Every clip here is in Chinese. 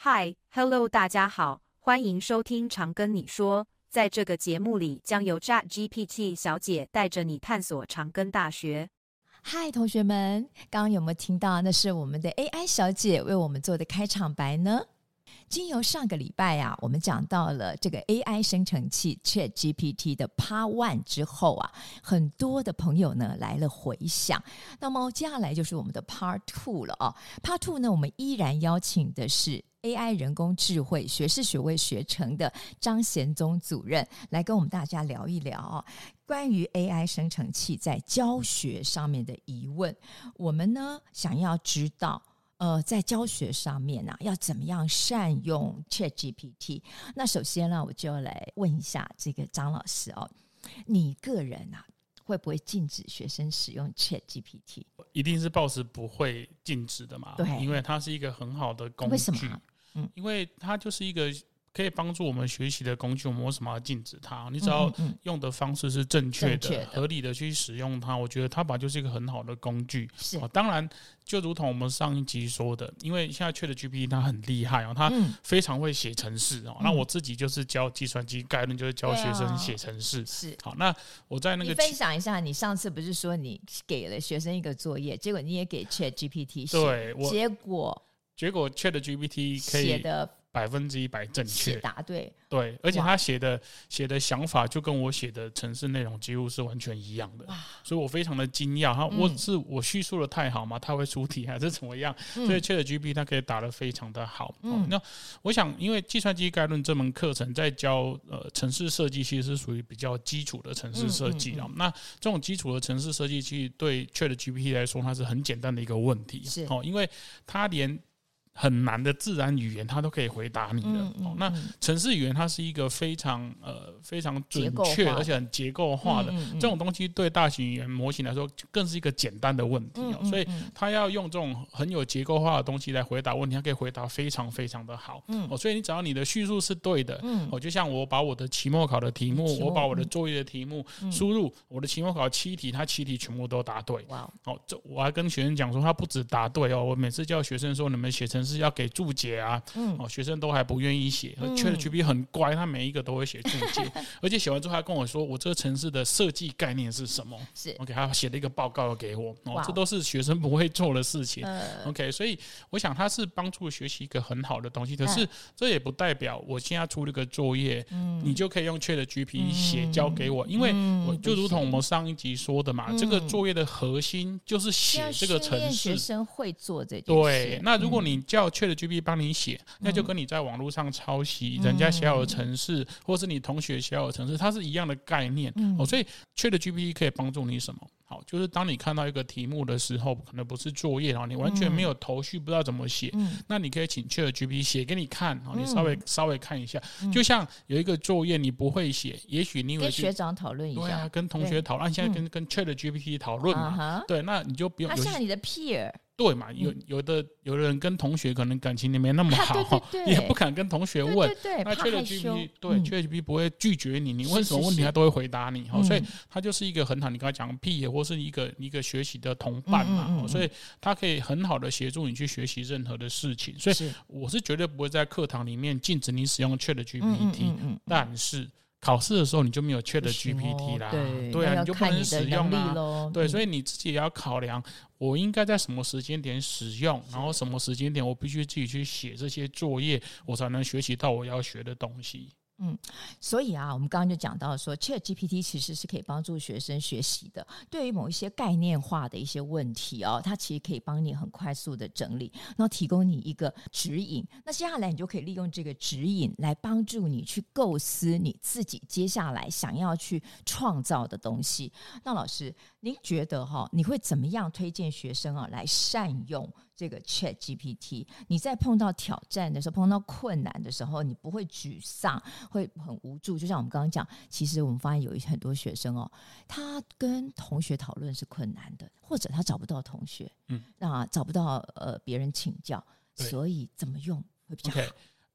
Hi，Hello，大家好，欢迎收听长庚你说。在这个节目里，将由 ChatGPT 小姐带着你探索长庚大学。嗨，同学们，刚刚有没有听到？那是我们的 AI 小姐为我们做的开场白呢？经由上个礼拜啊，我们讲到了这个 AI 生成器 ChatGPT 的 Part One 之后啊，很多的朋友呢来了回响。那么接下来就是我们的 Part Two 了啊。Part Two 呢，我们依然邀请的是 AI 人工智慧学士学位学程的张贤宗主任来跟我们大家聊一聊啊，关于 AI 生成器在教学上面的疑问。我们呢想要知道。呃，在教学上面呢、啊，要怎么样善用 ChatGPT？那首先呢，我就来问一下这个张老师哦，你个人啊，会不会禁止学生使用 ChatGPT？一定是抱持不会禁止的嘛？对，因为它是一个很好的工具。为什么？嗯，因为它就是一个。可以帮助我们学习的工具，我们为什么要禁止它？你只要用的方式是正确的、合理的去使用它，我觉得它本来就是一个很好的工具。是，当然，就如同我们上一集说的，因为现在 ChatGPT 它很厉害哦，它非常会写程式哦。那我自己就是教计算机概论，就是教学生写程式。是，好，那我在那个分享一下，你上次不是说你给了学生一个作业，结果你也给 ChatGPT 写，对，结果结果 ChatGPT 可以写的。百分之一百正确，答对，对，而且他写的写的想法就跟我写的城市内容几乎是完全一样的，所以我非常的惊讶。哈我是我叙述的太好吗？他会出题还是怎么样？所以 ChatGPT 它可以答得非常的好。嗯，那我想，因为计算机概论这门课程在教呃城市设计，其实是属于比较基础的城市设计啊。那这种基础的城市设计，其实对 ChatGPT 来说，它是很简单的一个问题。是哦，因为它连很难的自然语言，它都可以回答你的。嗯嗯嗯、那城市语言它是一个非常呃非常准确而且很结构化的、这种东西，对大型语言模型来说更是一个简单的问题、嗯嗯嗯、所以它要用这种很有结构化的东西来回答问题，它可以回答非常非常的好。嗯、哦，所以你只要你的叙述是对的，嗯，哦，就像我把我的期末考的题目，我把我的作业的题目输入，我的期末考七题，它七题全部都答对。哇，哦，这我还跟学生讲说，他不止答对哦，我每次叫学生说，你们写程式。是要给注解啊，嗯、哦，学生都还不愿意写。ChatGPT 很乖，他每一个都会写注解，而且写完之后还跟我说，我这个城市的设计概念是什么？是，OK，他写了一个报告给我，哦，这都是学生不会做的事情。呃、OK，所以我想他是帮助学习一个很好的东西，可是这也不代表我现在出了个作业，嗯、你就可以用 ChatGPT 写交给我，因为我就如同我们上一集说的嘛，嗯、这个作业的核心就是写这个城市，学生会做这件事。对，那如果你叫叫 ChatGPT 帮你写，那就跟你在网络上抄袭人家写好的程式，或是你同学写好的程式，它是一样的概念。哦，所以 ChatGPT 可以帮助你什么？好，就是当你看到一个题目的时候，可能不是作业，然后你完全没有头绪，不知道怎么写，那你可以请 ChatGPT 写给你看，你稍微稍微看一下，就像有一个作业你不会写，也许你跟学长讨论一下，对啊，跟同学讨论，现在跟跟 ChatGPT 讨论嘛，对，那你就不用，他像你的 peer。对嘛，有有的有的人跟同学可能感情也没那么好，也不敢跟同学问。那 ChatGPT 对 ChatGPT 不会拒绝你，你问什么问题他都会回答你。所以他就是一个很好，你刚才讲屁或是一个一个学习的同伴嘛。所以他可以很好的协助你去学习任何的事情。所以我是绝对不会在课堂里面禁止你使用 ChatGPT，但是。考试的时候你就没有 ChatGPT 啦，对，对啊，你就不能使用啦。对，所以你自己也要考量，我应该在什么时间点使用，然后什么时间点我必须自己去写这些作业，我才能学习到我要学的东西。嗯，所以啊，我们刚刚就讲到说，ChatGPT 其实是可以帮助学生学习的。对于某一些概念化的一些问题哦，它其实可以帮你很快速的整理，然后提供你一个指引。那接下来你就可以利用这个指引来帮助你去构思你自己接下来想要去创造的东西。那老师，您觉得哈，你会怎么样推荐学生啊来善用？这个 ChatGPT，你在碰到挑战的时候，碰到困难的时候，你不会沮丧，会很无助。就像我们刚刚讲，其实我们发现有很多学生哦，他跟同学讨论是困难的，或者他找不到同学，嗯，啊，找不到呃别人请教，所以怎么用会比较好？Okay.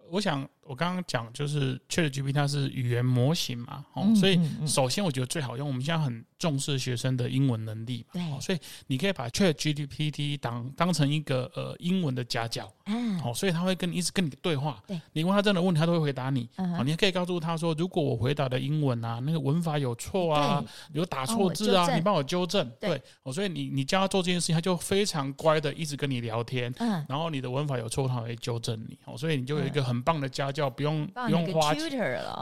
我想我刚刚讲就是 ChatGPT 它是语言模型嘛，哦，嗯、所以首先我觉得最好用。我们现在很重视学生的英文能力嘛，对，所以你可以把 ChatGPT 当当成一个呃英文的家教，嗯，哦，所以他会跟你一直跟你对话，对，你问他这样的问题，他都会回答你，嗯、哦，你可以告诉他说，如果我回答的英文啊，那个文法有错啊，有打错字啊，你帮我纠正，对，哦，所以你你教他做这件事情，他就非常乖的一直跟你聊天，嗯，然后你的文法有错，他会纠正你，哦，所以你就有一个很棒的家教，不用不用花钱，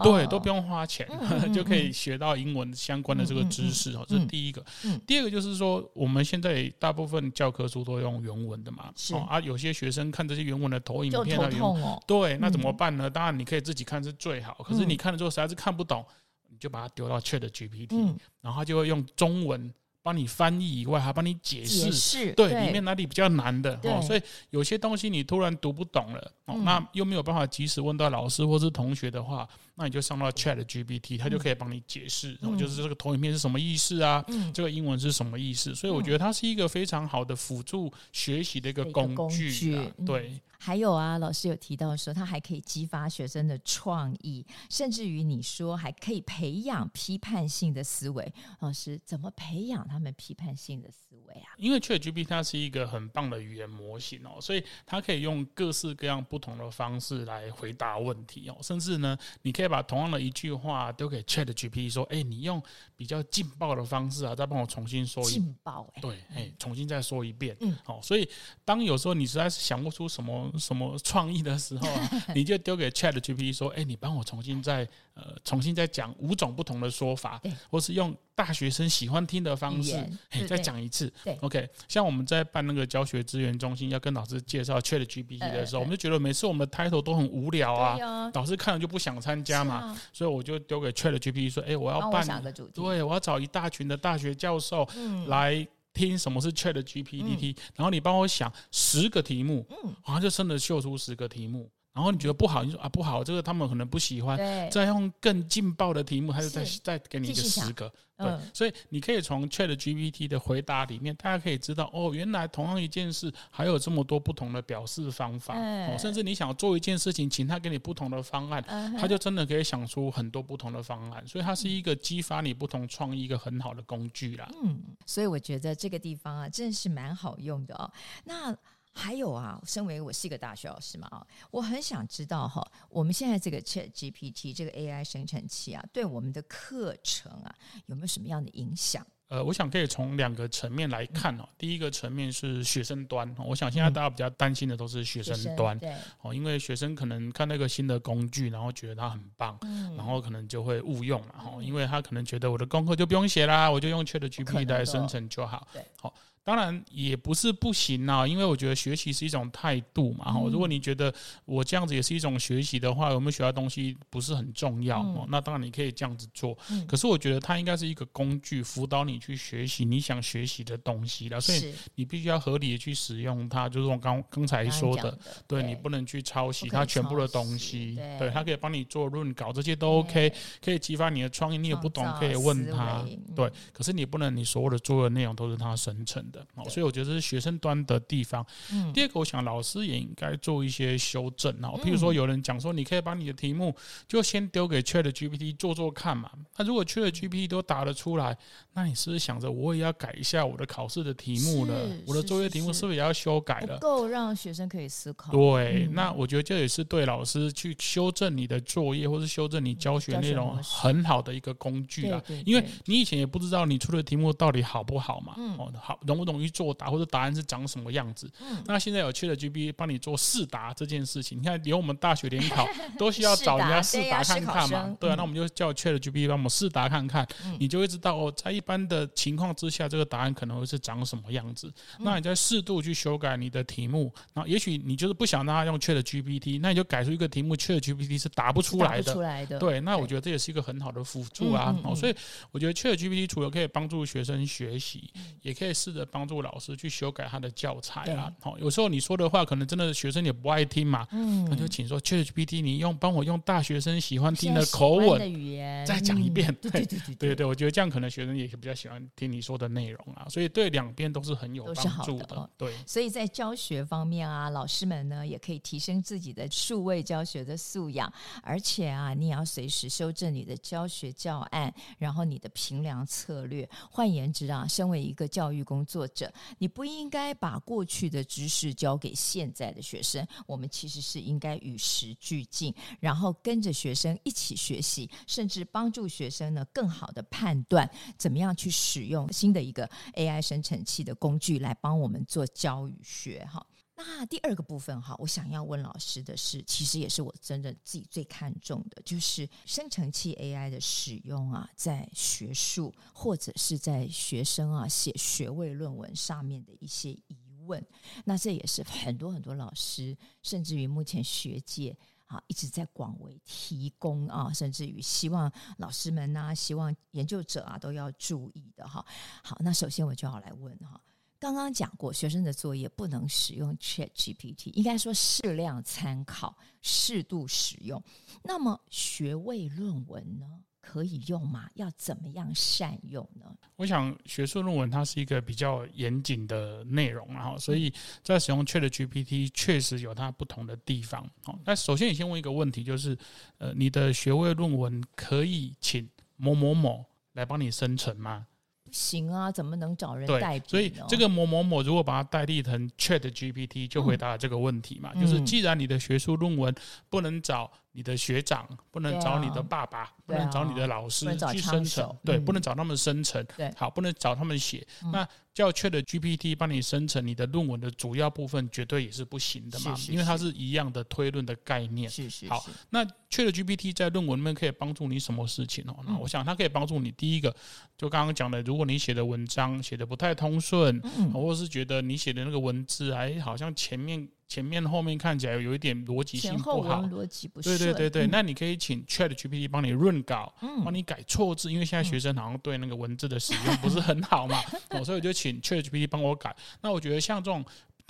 对，都不用花钱，就可以学到英文相关的这个知识，哦，这是第一个。第二个就是说，我们现在大部分教科书都用原文的嘛，哦啊，有些学生看这些原文的投影片啊，对，那怎么办呢？当然你可以自己看是最好，可是你看了之后实在是看不懂，你就把它丢到 ChatGPT，然后他就会用中文。帮你翻译以外，还帮你解释，对，里面哪里比较难的哦，所以有些东西你突然读不懂了哦，那又没有办法及时问到老师或是同学的话，那你就上到 ChatGPT，它就可以帮你解释，然后就是这个投影片是什么意思啊，这个英文是什么意思，所以我觉得它是一个非常好的辅助学习的一个工具啊，对。还有啊，老师有提到说，它还可以激发学生的创意，甚至于你说还可以培养批判性的思维。老师怎么培养他们批判性的思维啊？因为 ChatGPT 它是一个很棒的语言模型哦，所以它可以用各式各样不同的方式来回答问题哦。甚至呢，你可以把同样的一句话丢给 ChatGPT 说：“哎，你用比较劲爆的方式啊，再帮我重新说一遍。”劲爆哎，对，哎，重新再说一遍。嗯，好，所以当有时候你实在是想不出什么。什么创意的时候啊，你就丢给 ChatGPT 说：“哎、欸，你帮我重新再呃，重新再讲五种不同的说法，或是用大学生喜欢听的方式，哎，再讲一次。对，OK。像我们在办那个教学资源中心，要跟老师介绍 ChatGPT 的时候，呃、我们就觉得每次我们的 title 都很无聊啊，哦、老师看了就不想参加嘛，啊、所以我就丢给 ChatGPT 说：“哎、欸，我要办，我对我要找一大群的大学教授来。”听什么是 ChatGPT，然后你帮我想十个题目，然后就真的秀出十个题目。然后你觉得不好，你说啊不好，这个他们可能不喜欢，再用更劲爆的题目，他就再再给你一个十个。对，所以你可以从 ChatGPT 的回答里面，大家可以知道哦，原来同样一件事还有这么多不同的表示方法。哦，甚至你想做一件事情，请他给你不同的方案，他就真的可以想出很多不同的方案。所以它是一个激发你不同创意一个很好的工具啦。嗯，所以我觉得这个地方啊，真的是蛮好用的哦。那。还有啊，身为我是一个大学老师嘛啊，我很想知道哈，我们现在这个 ChatGPT 这个 AI 生成器啊，对我们的课程啊有没有什么样的影响？呃，我想可以从两个层面来看哦。第一个层面是学生端，我想现在大家比较担心的都是学生端，对哦，因为学生可能看那个新的工具，然后觉得它很棒，然后可能就会误用嘛，哈，因为他可能觉得我的功课就不用写啦，我就用 ChatGPT 来生成就好，对，好。当然也不是不行啊，因为我觉得学习是一种态度嘛。哈，如果你觉得我这样子也是一种学习的话，有没有学到东西不是很重要哦，那当然你可以这样子做。可是我觉得它应该是一个工具，辅导你去学习你想学习的东西了。所以你必须要合理的去使用它，就是我刚刚才说的，对你不能去抄袭它全部的东西。对，它可以帮你做润稿，这些都 OK，可以激发你的创意。你也不懂可以问他，对。可是你不能你所有的作业内容都是它生成的。哦，所以我觉得这是学生端的地方。嗯，第二个，我想老师也应该做一些修正啊。譬如说，有人讲说，你可以把你的题目就先丢给 ChatGPT 做做看嘛。那如果 ChatGPT 都答得出来，那你是不是想着我也要改一下我的考试的题目了？我的作业题目是不是也要修改了？够让学生可以思考。对，那我觉得这也是对老师去修正你的作业或是修正你教学内容很好的一个工具啊。因为你以前也不知道你出的题目到底好不好嘛。哦，好，容不容易作答或者答案是长什么样子？嗯，那现在有 ChatGPT 帮你做试答这件事情，你看连我们大学联考 都需要找人家试答看看嘛？对啊，那我们就叫 ChatGPT 帮我们试答看看，你就会知道哦，在一般的情况之下，这个答案可能会是长什么样子。那你再适度去修改你的题目，那也许你就是不想让他用 ChatGPT，那你就改出一个题目，ChatGPT 是答不出来的。出来的。对，那我觉得这也是一个很好的辅助啊。哦，所以我觉得 ChatGPT 除了可以帮助学生学习，也可以试着。帮助老师去修改他的教材啊。好，有时候你说的话可能真的学生也不爱听嘛，嗯，那就请说 ChatGPT，你用帮我用大学生喜欢听的口吻的语言再讲一遍。嗯、对对对对对对，我觉得这样可能学生也比较喜欢听你说的内容啊。所以对两边都是很有帮助的。的哦、对，所以在教学方面啊，老师们呢也可以提升自己的数位教学的素养，而且啊，你也要随时修正你的教学教案，然后你的评量策略。换言之啊，身为一个教育工作者，你不应该把过去的知识交给现在的学生。我们其实是应该与时俱进，然后跟着学生一起学习，甚至帮助学生呢更好的判断怎么样去使用新的一个 AI 生成器的工具来帮我们做教育学哈。那第二个部分哈，我想要问老师的是，其实也是我真的自己最看重的，就是生成器 AI 的使用啊，在学术或者是在学生啊写学位论文上面的一些疑问。那这也是很多很多老师，甚至于目前学界啊一直在广为提供啊，甚至于希望老师们呐，希望研究者啊都要注意的哈。好，那首先我就要来问哈。刚刚讲过，学生的作业不能使用 ChatGPT，应该说适量参考、适度使用。那么学位论文呢，可以用吗？要怎么样善用呢？我想学术论文它是一个比较严谨的内容，然后所以在使用 ChatGPT 确实有它不同的地方。好，那首先你先问一个问题，就是呃，你的学位论文可以请某某某来帮你生成吗？行啊，怎么能找人代替？所以这个某某某如果把它代替成 Chat GPT，就回答了这个问题嘛。嗯、就是既然你的学术论文不能找你的学长，不能找你的爸爸，不能找你的老师去生成，对，不能找他们生成，对，好，不能找他们写，那。叫 ChatGPT 帮你生成你的论文的主要部分，绝对也是不行的嘛，因为它是一样的推论的概念。是是。好，那 ChatGPT 在论文里面可以帮助你什么事情哦？那我想它可以帮助你，第一个就刚刚讲的，如果你写的文章写的不太通顺，或者是觉得你写的那个文字还好像前面。前面后面看起来有一点逻辑性不好，逻辑不对。对对对对，那你可以请 ChatGPT 帮你润稿，帮你改错字，因为现在学生好像对那个文字的使用不是很好嘛，所以我就请 ChatGPT 帮我改。那我觉得像这种。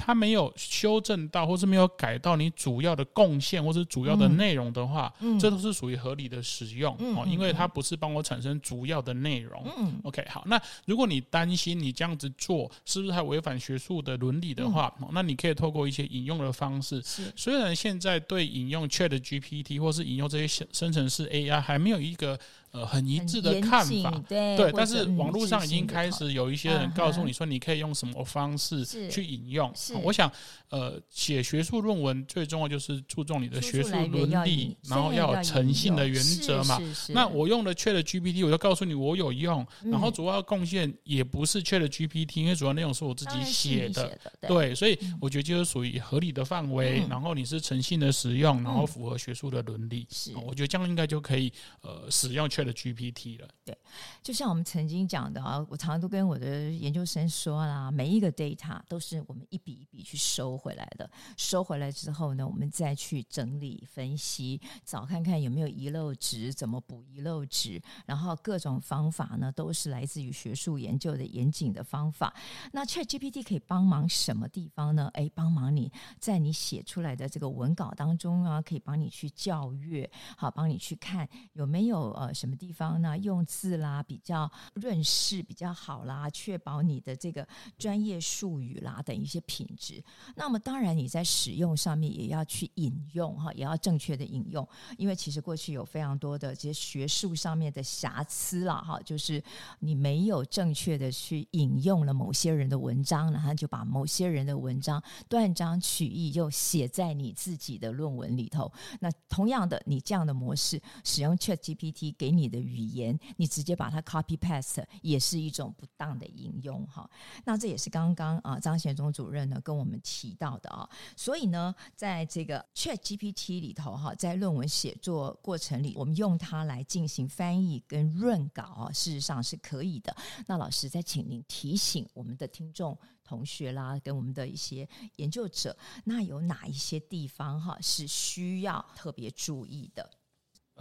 他没有修正到，或是没有改到你主要的贡献，或是主要的内容的话，嗯、这都是属于合理的使用哦，嗯、因为它不是帮我产生主要的内容。嗯，OK，好，那如果你担心你这样子做是不是还违反学术的伦理的话，嗯、那你可以透过一些引用的方式。是虽然现在对引用 ChatGPT 或是引用这些生成式 AI 还没有一个。呃，很一致的看法，对，对，但是网络上已经开始有一些人告诉你说，你可以用什么方式去引用。是，我想，呃，写学术论文最重要就是注重你的学术伦理，然后要有诚信的原则嘛。那我用的 ChatGPT，我就告诉你我有用，然后主要贡献也不是 ChatGPT，因为主要内容是我自己写的，对，所以我觉得就是属于合理的范围，然后你是诚信的使用，然后符合学术的伦理，是，我觉得这样应该就可以呃使用 Chat。的 GPT 了，对，就像我们曾经讲的啊，我常常都跟我的研究生说啦，每一个 data 都是我们一笔一笔去收回来的，收回来之后呢，我们再去整理分析，找看看有没有遗漏值，怎么补遗漏值，然后各种方法呢，都是来自于学术研究的严谨的方法。那 ChatGPT 可以帮忙什么地方呢？诶，帮忙你在你写出来的这个文稿当中啊，可以帮你去校阅，好，帮你去看有没有呃什么。地方呢，用字啦比较润饰比较好啦，确保你的这个专业术语啦等一些品质。那么当然你在使用上面也要去引用哈，也要正确的引用，因为其实过去有非常多的这些学术上面的瑕疵啦哈，就是你没有正确的去引用了某些人的文章，然后就把某些人的文章断章取义又写在你自己的论文里头。那同样的，你这样的模式使用 ChatGPT 给你你的语言，你直接把它 copy paste 也是一种不当的引用哈。那这也是刚刚啊张贤忠主任呢跟我们提到的啊。所以呢，在这个 Chat GPT 里头哈，在论文写作过程里，我们用它来进行翻译跟润稿啊，事实上是可以的。那老师再请您提醒我们的听众同学啦，跟我们的一些研究者，那有哪一些地方哈是需要特别注意的？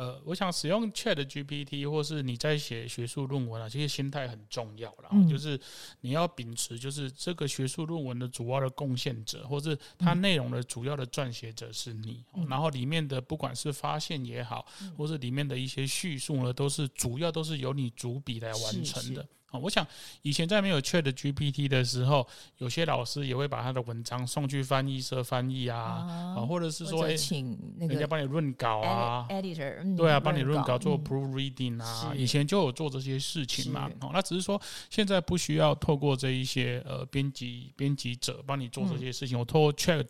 呃，我想使用 Chat GPT，或是你在写学术论文啊，其实心态很重要啦。嗯、就是你要秉持，就是这个学术论文的主要的贡献者，或是它内容的主要的撰写者是你，嗯、然后里面的不管是发现也好，嗯、或是里面的一些叙述呢，都是主要都是由你主笔来完成的。啊，我想以前在没有 Chat GPT 的时候，有些老师也会把他的文章送去翻译社翻译啊，啊，或者是说，请那个人家帮你润稿啊，editor，对啊，帮你润稿做 proofreading 啊，以前就有做这些事情嘛。哦，那只是说现在不需要透过这一些呃编辑编辑者帮你做这些事情，我透过 Chat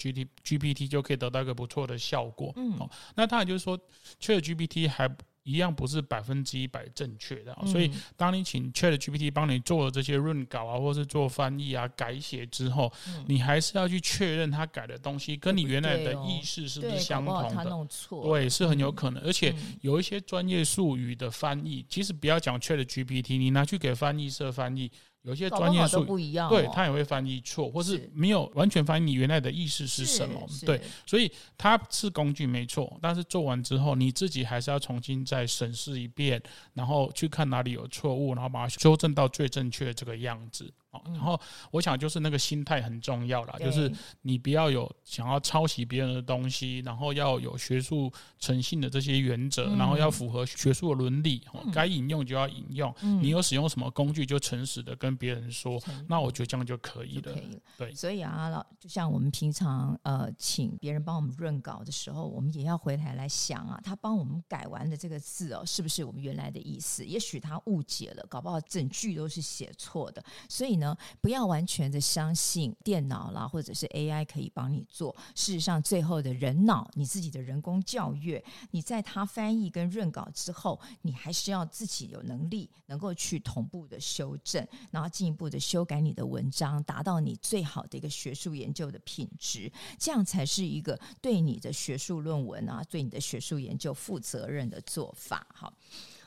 GPT 就可以得到一个不错的效果。嗯，哦，那当然就是说 Chat GPT 还。一样不是百分之一百正确的，所以当你请 Chat GPT 帮你做了这些润稿啊，或是做翻译啊、改写之后，你还是要去确认他改的东西跟你原来的意识是不是相同的。对，是很有可能。而且有一些专业术语的翻译，其实不要讲 Chat GPT，你拿去给翻译社翻译。有些专业术语，对他也会翻译错，或是没有完全翻译你原来的意思是什么。对，所以它是工具没错，但是做完之后，你自己还是要重新再审视一遍，然后去看哪里有错误，然后把它修正到最正确这个样子。然后我想就是那个心态很重要啦，就是你不要有想要抄袭别人的东西，然后要有学术诚信的这些原则，然后要符合学术的伦理，该引用就要引用，你有使用什么工具就诚实的跟别人说，那我觉得这样就可以了。对，所以啊，老就像我们平常呃请别人帮我们润稿的时候，我们也要回台来想啊，他帮我们改完的这个字哦，是不是我们原来的意思？也许他误解了，搞不好整句都是写错的，所以。呢，不要完全的相信电脑啦，或者是 AI 可以帮你做。事实上，最后的人脑，你自己的人工校阅，你在它翻译跟润稿之后，你还是要自己有能力，能够去同步的修正，然后进一步的修改你的文章，达到你最好的一个学术研究的品质，这样才是一个对你的学术论文啊，对你的学术研究负责任的做法。好。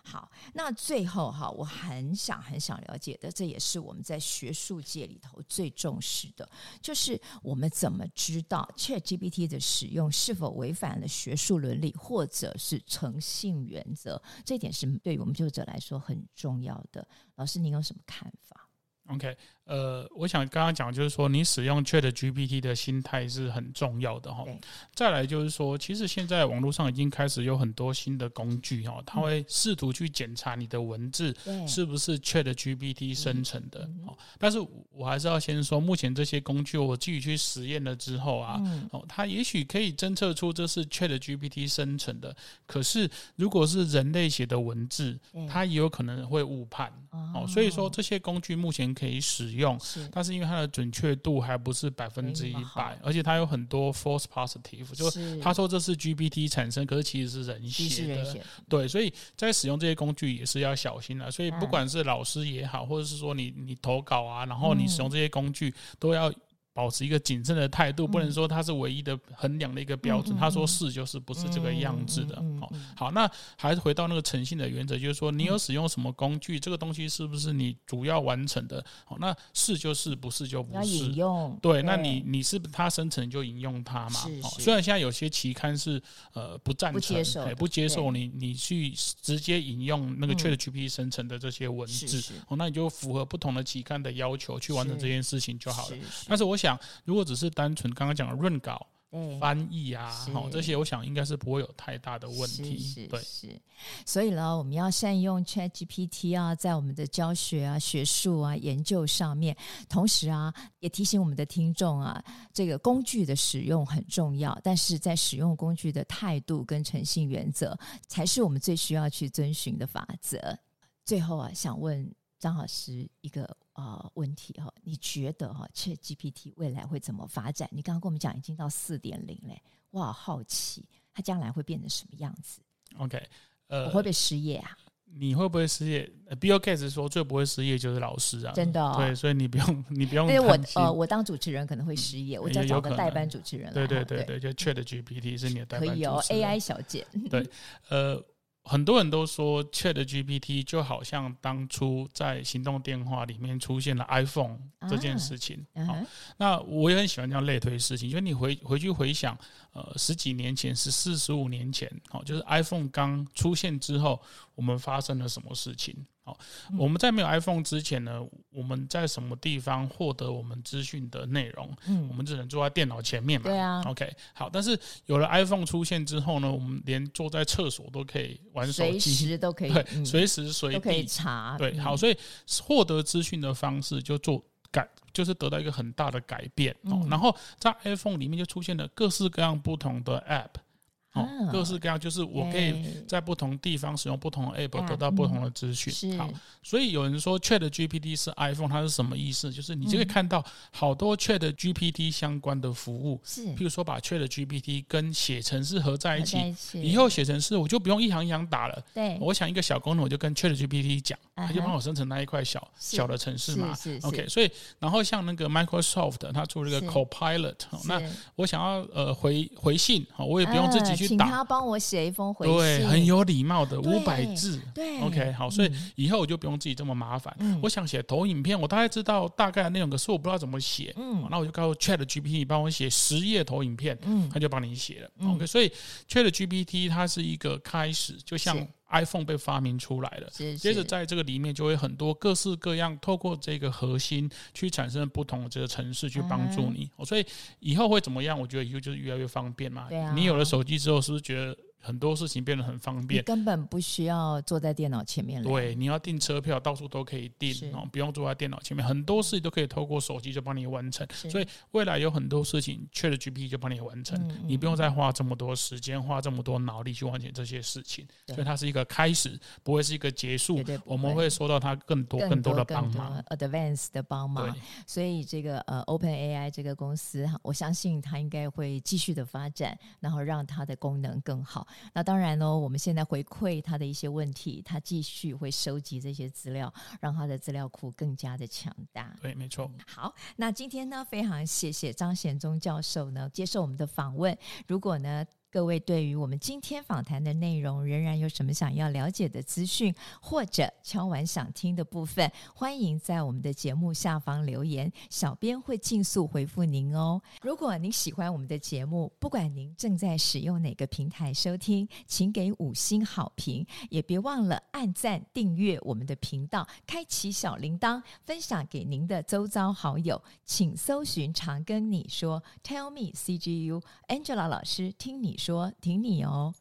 好，那最后哈，我很想很想了解的，这也是我们在学术界里头最重视的，就是我们怎么知道 ChatGPT 的使用是否违反了学术伦理或者是诚信原则？这点是对于我们就者来说很重要的。老师，您有什么看法？OK。呃，我想刚刚讲就是说，你使用 Chat GPT 的心态是很重要的哈。再来就是说，其实现在网络上已经开始有很多新的工具哈，它会试图去检查你的文字是不是 Chat GPT 生成的。但是我还是要先说，目前这些工具我自己去实验了之后啊，哦，它也许可以侦测出这是 Chat GPT 生成的。可是如果是人类写的文字，它也有可能会误判。哦，所以说这些工具目前可以使。用，但是因为它的准确度还不是百分之一百，而且它有很多 false positive，就是他说这是 GPT 产生，可是其实是人写的，对，所以在使用这些工具也是要小心的。所以不管是老师也好，或者是说你你投稿啊，然后你使用这些工具都要。保持一个谨慎的态度，不能说它是唯一的衡量的一个标准。他说是就是，不是这个样子的。好，好，那还是回到那个诚信的原则，就是说你有使用什么工具，这个东西是不是你主要完成的？好，那是就是，不是就不是。引用。对，那你你是它生成就引用它嘛？虽然现在有些期刊是呃不赞成，不接受，不接受你你去直接引用那个 ChatGPT 生成的这些文字。哦，那你就符合不同的期刊的要求去完成这件事情就好了。但是我想。讲，如果只是单纯刚刚讲的润稿、对翻译啊，好这些，我想应该是不会有太大的问题。是是，对是，所以呢，我们要善用 ChatGPT 啊，在我们的教学啊、学术啊、研究上面。同时啊，也提醒我们的听众啊，这个工具的使用很重要，但是在使用工具的态度跟诚信原则，才是我们最需要去遵循的法则。最后啊，想问张老师一个。啊、呃，问题哈，你觉得哈，ChatGPT 未来会怎么发展？你刚刚跟我们讲已经到四点零嘞，我好好奇它将来会变成什么样子？OK，呃，我会不会失业啊？你会不会失业？Bill Gates 说最不会失业就是老师啊，真的、哦。对，所以你不用，你不用。因为我呃，我当主持人可能会失业，我就找个代班主持人。对对对对，就 ChatGPT 是你的代班主持人。可以哦，AI 小姐。对，呃。很多人都说 ChatGPT 就好像当初在行动电话里面出现了 iPhone 这件事情。啊 uh huh. 那我也很喜欢这样类推事情，就是你回回去回想，呃，十几年前、十四、十五年前，哦，就是 iPhone 刚出现之后，我们发生了什么事情？好，我们在没有 iPhone 之前呢，我们在什么地方获得我们资讯的内容？嗯，我们只能坐在电脑前面嘛。对啊。OK，好，但是有了 iPhone 出现之后呢，我们连坐在厕所都可以玩手机，随时都可以，对，随时随地都可以查。对，好，所以获得资讯的方式就做改，就是得到一个很大的改变。嗯，然后在 iPhone 里面就出现了各式各样不同的 App。哦，各式各样，就是我可以在不同地方使用不同的 app 得到不同的资讯。好，所以有人说 ChatGPT 是 iPhone，它是什么意思？就是你就可以看到好多 ChatGPT 相关的服务，是，譬如说把 ChatGPT 跟写程式合在一起，以后写程式我就不用一行一行打了。对，我想一个小功能，我就跟 ChatGPT 讲，它就帮我生成那一块小小的程式嘛。OK，所以然后像那个 Microsoft，它出了一个 Copilot，那我想要呃回回信，我也不用自己去。请他帮我写一封回信，对，很有礼貌的五百字，对，OK，好，所以以后我就不用自己这么麻烦。嗯，我想写投影片，我大概知道大概的内容，可是我不知道怎么写。嗯，那我就告诉 ChatGPT 帮我写十页投影片，嗯，他就帮你写了。OK，所以 ChatGPT 它是一个开始，就像。iPhone 被发明出来了，是是接着在这个里面就会很多各式各样，透过这个核心去产生不同的这个程式去帮助你。嗯、所以以后会怎么样？我觉得以后就是越来越方便嘛。对啊，你有了手机之后，是不是觉得？很多事情变得很方便，根本不需要坐在电脑前面。对，你要订车票，到处都可以订哦，不用坐在电脑前面，很多事情都可以透过手机就帮你完成。所以未来有很多事情，ChatGPT 就帮你完成，你不用再花这么多时间、花这么多脑力去完成这些事情。所以它是一个开始，不会是一个结束。对对对，我们会收到它更多更多的帮忙，advance 的帮忙。所以这个呃，OpenAI 这个公司，我相信它应该会继续的发展，然后让它的功能更好。那当然呢。我们现在回馈他的一些问题，他继续会收集这些资料，让他的资料库更加的强大。对，没错。好，那今天呢，非常谢谢张显宗教授呢接受我们的访问。如果呢，各位对于我们今天访谈的内容，仍然有什么想要了解的资讯，或者敲完想听的部分，欢迎在我们的节目下方留言，小编会尽速回复您哦。如果您喜欢我们的节目，不管您正在使用哪个平台收听，请给五星好评，也别忘了按赞订阅我们的频道，开启小铃铛，分享给您的周遭好友。请搜寻“常跟你说 ”，Tell me CGU Angela 老师听你说。挺，你哦。